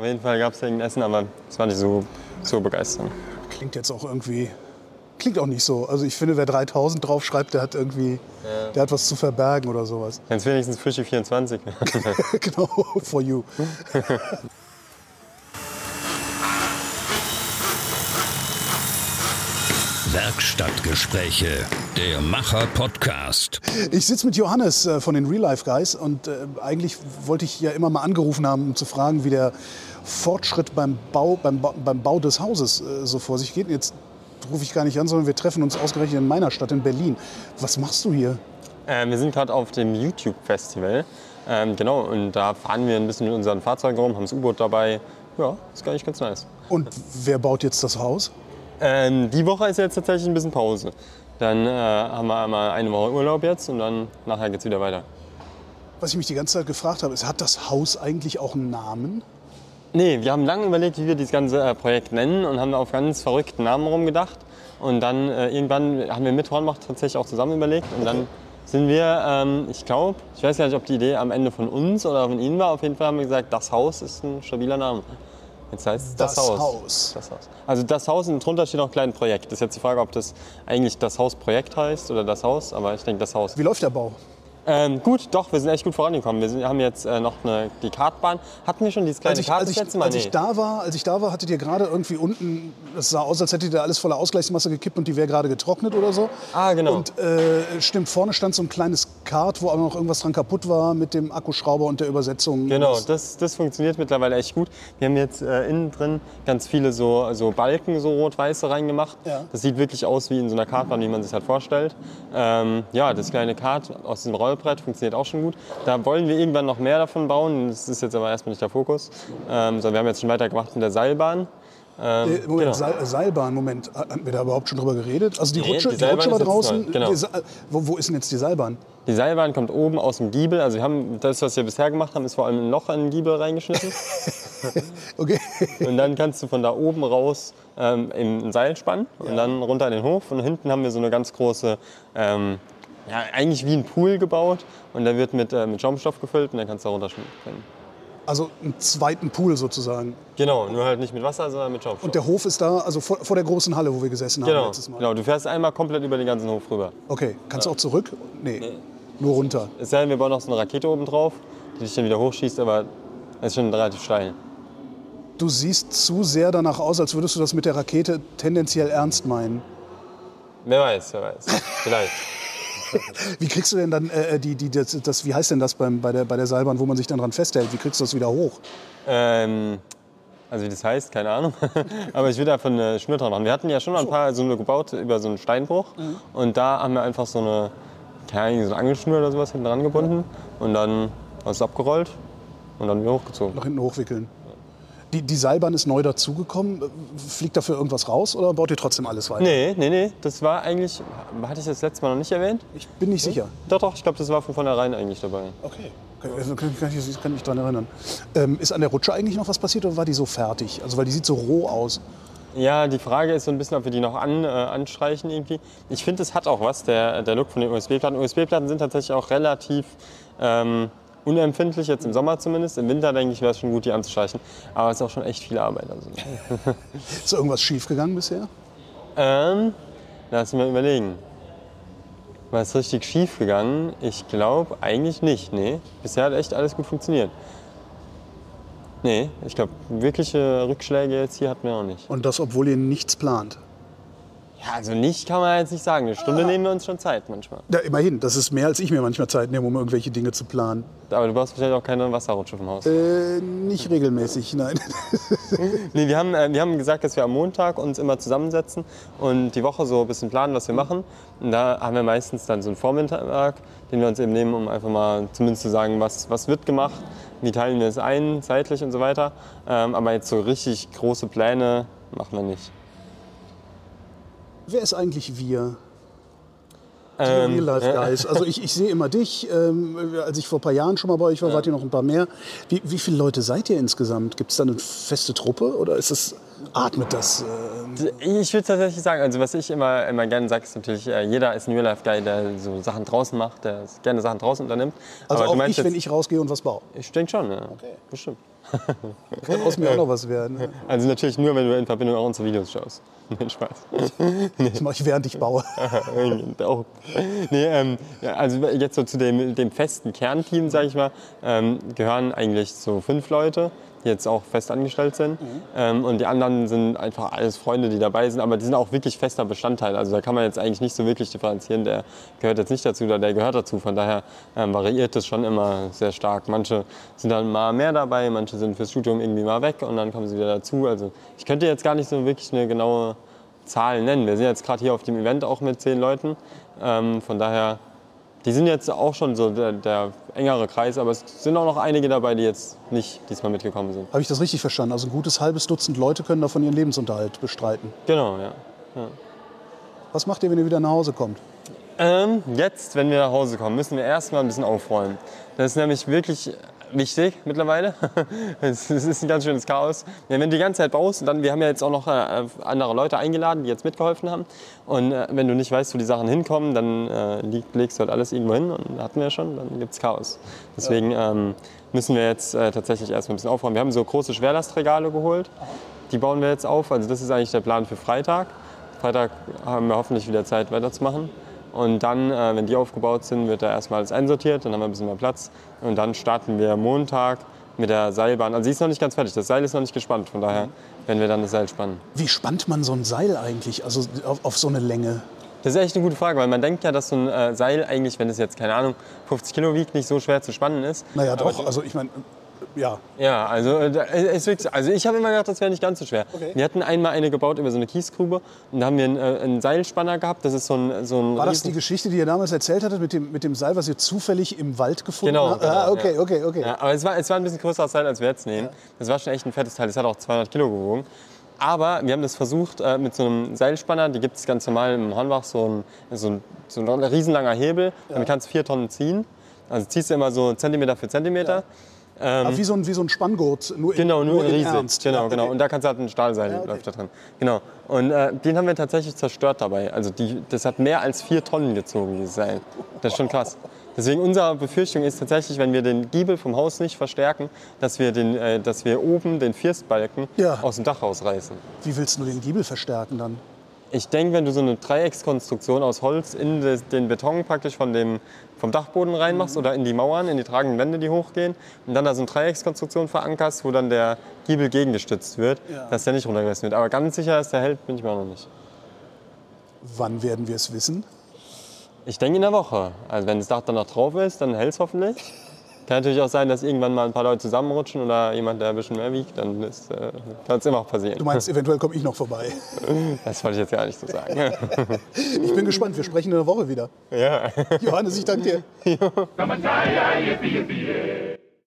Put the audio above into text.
Auf jeden Fall gab es irgendein Essen, aber es war nicht so, so begeisternd. Klingt jetzt auch irgendwie. Klingt auch nicht so. Also ich finde, wer 3000 draufschreibt, der hat irgendwie. Der hat was zu verbergen oder sowas. Es wenigstens Fischi 24 genau, for you. Werkstattgespräche, der Macher-Podcast. Ich sitze mit Johannes äh, von den Real Life Guys und äh, eigentlich wollte ich ja immer mal angerufen haben, um zu fragen, wie der Fortschritt beim Bau, beim, Ba- beim Bau des Hauses äh, so vor sich geht. Jetzt rufe ich gar nicht an, sondern wir treffen uns ausgerechnet in meiner Stadt in Berlin. Was machst du hier? Äh, wir sind gerade auf dem YouTube-Festival. Ähm, genau, und da fahren wir ein bisschen mit unseren Fahrzeugen rum, haben das U-Boot dabei. Ja, ist gar nicht ganz nice. Und wer baut jetzt das Haus? Ähm, die Woche ist jetzt tatsächlich ein bisschen Pause. Dann äh, haben wir einmal eine Woche Urlaub jetzt und dann nachher geht's wieder weiter. Was ich mich die ganze Zeit gefragt habe, ist, hat das Haus eigentlich auch einen Namen? Nee, wir haben lange überlegt, wie wir dieses ganze äh, Projekt nennen und haben auf ganz verrückten Namen rumgedacht. Und dann äh, irgendwann haben wir mit Hornbach tatsächlich auch zusammen überlegt. Und dann sind wir, ähm, ich glaube, ich weiß gar nicht, ob die Idee am Ende von uns oder von Ihnen war. Auf jeden Fall haben wir gesagt, das Haus ist ein stabiler Name. Jetzt heißt es das, Das Haus. Haus. Das Haus. Also das Haus und drunter steht noch klein Projekt. Das ist jetzt die Frage, ob das eigentlich das Hausprojekt heißt oder das Haus. Aber ich denke das Haus. Wie läuft der Bau? Ähm, gut, doch, wir sind echt gut vorangekommen. Wir sind, haben jetzt äh, noch eine, die Kartbahn. Hatten wir schon dieses kleine Als ich, Kart als, ich, Mal? als ich Nee. da war, als ich da war, hattet ihr gerade irgendwie unten, es sah aus, als hättet ihr alles voller Ausgleichsmasse gekippt und die wäre gerade getrocknet oder so. Ah, genau. Und äh, stimmt, vorne stand so ein kleines Kart, wo aber noch irgendwas dran kaputt war mit dem Akkuschrauber und der Übersetzung. Genau, Das- das, funktioniert mittlerweile echt gut. Wir haben jetzt äh, innen drin ganz viele so, so Balken, so rot-weiße reingemacht. Ja. Das sieht wirklich aus wie in so einer Kartbahn, wie man sich halt vorstellt. Ähm, ja, das kleine Kart aus dem Rollbrett funktioniert auch schon gut. Da wollen wir irgendwann noch mehr davon bauen. Das ist jetzt aber erstmal nicht der Fokus. Ähm, sondern wir haben jetzt schon weitergemacht mit der Seilbahn. Ähm, Äh, Moment, genau. Seil, Seilbahn, Moment. Hatten wir da überhaupt schon drüber geredet? Also die Nee, Rutsche, die die Rutsche war draußen. genau. Wo, wo ist denn jetzt die Seilbahn? Die Seilbahn kommt oben aus dem Giebel. Also wir haben das, was wir bisher gemacht haben, ist vor allem ein Loch in den Giebel reingeschnitten. Okay. Und dann kannst du von da oben raus ähm, im Seil spannen und dann runter in den Hof. Und hinten haben wir so eine ganz große, ähm, ja, eigentlich wie ein Pool gebaut. Und der wird mit, äh, mit Schaumstoff gefüllt und dann kannst du da runterspringen. Also einen zweiten Pool sozusagen. Genau, nur halt nicht mit Wasser, sondern mit Schaumstoff. Und der Hof ist da, also vor, vor der großen Halle, wo wir gesessen haben genau, letztes Mal. genau, du fährst einmal komplett über den ganzen Hof rüber. Okay, kannst du auch zurück? Nee, nur runter. Es sei denn, wir bauen noch so eine Rakete oben drauf, die dich dann wieder hochschießt, aber es ist schon relativ steil. Du siehst zu sehr danach aus, als würdest du das mit der Rakete tendenziell ernst meinen. Wer weiß, wer weiß. Vielleicht. Wie kriegst du denn dann äh, die, die, das, das, wie heißt denn das beim, bei, der, bei der Seilbahn, wo man sich dann dran festhält? Wie kriegst du das wieder hoch? Ähm, also wie das heißt, keine Ahnung. Aber ich will davon eine Schnur dran machen. Wir hatten ja schon mal ein paar so eine gebaut über so einen Steinbruch. Und da haben wir einfach so eine, keine so eine Angelschnur oder sowas hinten dran gebunden. Und dann hast du abgerollt und dann wieder hochgezogen. Nach hinten hochwickeln. Die, die Seilbahn ist neu dazugekommen. Fliegt dafür irgendwas raus oder baut ihr trotzdem alles weiter? Nee, nee, nee. Das war eigentlich, hatte ich das letzte Mal noch nicht erwähnt? Ich bin nicht sicher. Doch, doch, ich glaube, das war von vornherein eigentlich dabei. Okay. Kann, kann, kann, ich kann mich daran erinnern. Ähm, ist an der Rutsche eigentlich noch was passiert oder war die so fertig? Also weil die sieht so roh aus. Ja, die Frage ist so ein bisschen, ob wir die noch an, äh, anstreichen irgendwie. Ich finde, es hat auch was, der, der Look von den USB-Platten. USB-Platten sind tatsächlich auch relativ ähm, unempfindlich, jetzt im Sommer zumindest. Im Winter, denke ich, wäre es schon gut, die anzustreichen. Aber es ist auch schon echt viel Arbeit. Also. Ist irgendwas schiefgegangen bisher? ähm, lass mal überlegen. War es richtig schief gegangen? Ich glaube eigentlich nicht, nee. Bisher hat echt alles gut funktioniert. Nee, ich glaube, wirkliche Rückschläge jetzt hier hatten wir auch nicht. Und das, obwohl ihr nichts plant. Ja, also nicht kann man jetzt nicht sagen. Eine Stunde nehmen wir uns schon Zeit manchmal. Ja, immerhin. Das ist mehr, als ich mir manchmal Zeit nehme, um irgendwelche Dinge zu planen. Aber du brauchst wahrscheinlich auch keine Wasserrutsche vom Haus. Äh, nicht regelmäßig, nein. Nee, wir, haben, äh, wir haben gesagt, dass wir am Montag uns immer zusammensetzen und die Woche so ein bisschen planen, was wir machen. Und da haben wir meistens dann so einen Vormittag, den wir uns eben nehmen, um einfach mal zumindest zu sagen, was, was wird gemacht, wie teilen wir es ein, zeitlich und so weiter. Ähm, aber jetzt so richtig große Pläne machen wir nicht. Wer ist eigentlich wir? Die Ähm, Real Life Guys. Also ich, ich sehe immer dich. Ähm, als ich vor ein paar Jahren schon mal bei euch war, wart ihr noch ein paar mehr. Wie, wie viele Leute seid ihr insgesamt? Gibt es da eine feste Truppe oder ist es atmet das? Äh, Ich würde tatsächlich sagen, also was ich immer, immer gerne sage, ist natürlich, äh, jeder ist ein Real-Life-Guy, der so Sachen draußen macht, der gerne Sachen draußen unternimmt. also Aber auch ich, jetzt, wenn ich rausgehe und was baue. Ich denke schon, ja. Bestimmt. Kann aus mir auch noch was werden. ne? Also natürlich nur, wenn du in Verbindung auch unsere Videos schaust. Nein, Spaß. Das mache ich, während ich baue. auch. Nee, ähm, also jetzt so zu dem, dem festen Kernteam, sage ich mal, ähm, gehören eigentlich so fünf Leute, die jetzt auch fest angestellt sind. Ähm, und die anderen sind einfach alles Freunde, die dabei sind, aber die sind auch wirklich fester Bestandteil. Also da kann man jetzt eigentlich nicht so wirklich differenzieren, der gehört jetzt nicht dazu oder der gehört dazu. Von daher ähm, variiert es schon immer sehr stark. Manche sind dann mal mehr dabei, manche sind fürs Studium irgendwie mal weg und dann kommen sie wieder dazu. Also ich könnte jetzt gar nicht so wirklich eine genaue Zahl nennen. Wir sind jetzt gerade hier auf dem Event auch mit zehn Leuten. Ähm, von daher, die sind jetzt auch schon so der, der engere Kreis, aber es sind auch noch einige dabei, die jetzt nicht diesmal mitgekommen sind. Habe ich das richtig verstanden? Also ein gutes halbes Dutzend Leute können davon ihren Lebensunterhalt bestreiten. Genau, ja. Was macht ihr, wenn ihr wieder nach Hause kommt? Ähm, jetzt, wenn wir nach Hause kommen, müssen wir erstmal ein bisschen aufräumen. Das ist nämlich wirklich wichtig mittlerweile. Es ist ein ganz schönes Chaos. Ja, wenn du die ganze Zeit baust, dann, wir haben ja jetzt auch noch äh, andere Leute eingeladen, die jetzt mitgeholfen haben. Und äh, wenn du nicht weißt, wo die Sachen hinkommen, dann äh, liegt, legst du halt alles irgendwo hin und hatten wir schon, dann gibt es Chaos. Deswegen ähm, müssen wir jetzt äh, tatsächlich erstmal ein bisschen aufräumen. Wir haben so große Schwerlastregale geholt. Die bauen wir jetzt auf. Also das ist eigentlich der Plan für Freitag. Freitag haben wir hoffentlich wieder Zeit weiterzumachen. Und dann, äh, wenn die aufgebaut sind, wird da erstmal alles einsortiert, dann haben wir ein bisschen mehr Platz. Und dann starten wir Montag mit der Seilbahn. Also sie ist noch nicht ganz fertig, das Seil ist noch nicht gespannt, von daher werden wir dann das Seil spannen. Wie spannt man so ein Seil eigentlich, also auf, auf so eine Länge? Das ist echt eine gute Frage, weil man denkt ja, dass so ein äh, Seil eigentlich, wenn es jetzt, keine Ahnung, 50 Kilo wiegt, nicht so schwer zu spannen ist. Naja, doch, also ich meine, ja. Ja, also, äh, es ist wirklich, also ich habe immer gedacht, das wäre nicht ganz so schwer. Okay. Wir hatten einmal eine gebaut über so eine Kiesgrube und da haben wir einen, äh, einen Seilspanner gehabt. Das ist so ein, so ein War das die Geschichte, die ihr damals erzählt hattet mit dem, mit dem Seil, was ihr zufällig im Wald gefunden Genau, habt? genau, ah, okay, ja. okay, okay. Ja, aber es war, es war ein bisschen größeres Teil, als wir jetzt nehmen. Das war schon echt ein fettes Teil. Das hat auch 200 Kilo gewogen. Aber wir haben das versucht äh, mit so einem Seilspanner. Die gibt es ganz normal im Hornbach, so ein, so ein, so ein riesenlanger Hebel. Damit kannst du vier Tonnen ziehen. Also ziehst du immer so Zentimeter für Zentimeter. Aber wie, so ein, wie so ein Spanngurt, nur, Genau, nur, in in riesig. Ernst. Genau, Ja, genau. okay. Und da kannst du halt ein Stahlseil Ja, okay. läuft da drin. Genau. Und äh, den haben wir tatsächlich zerstört dabei. Also die, das hat mehr als vier Tonnen gezogen, dieses Seil. Das ist schon krass. Deswegen unsere Befürchtung ist tatsächlich, wenn wir den Giebel vom Haus nicht verstärken, dass wir, den, äh, dass wir oben den Firstbalken Ja. aus dem Dach rausreißen. Wie willst du den Giebel verstärken dann? Ich denke, wenn du so eine Dreieckskonstruktion aus Holz in den Beton praktisch von dem, vom Dachboden reinmachst oder in die Mauern, in die tragenden Wände, die hochgehen, und dann da so eine Dreieckskonstruktion verankerst, wo dann der Giebel gegengestützt wird, Ja. dass der nicht runtergerissen wird. Aber ganz sicher, dass der hält, bin ich mir auch noch nicht. Wann werden wir es wissen? Ich denke in der Woche. Also wenn das Dach dann noch drauf ist, dann hält es hoffentlich. Kann natürlich auch sein, dass irgendwann mal ein paar Leute zusammenrutschen oder jemand, der ein bisschen mehr wiegt, dann äh, kann es immer auch passieren. Du meinst, eventuell komme ich noch vorbei. Das wollte ich jetzt gar nicht so sagen. Ich bin gespannt, wir sprechen in der Woche wieder. ja. Johannes, ich danke dir. Come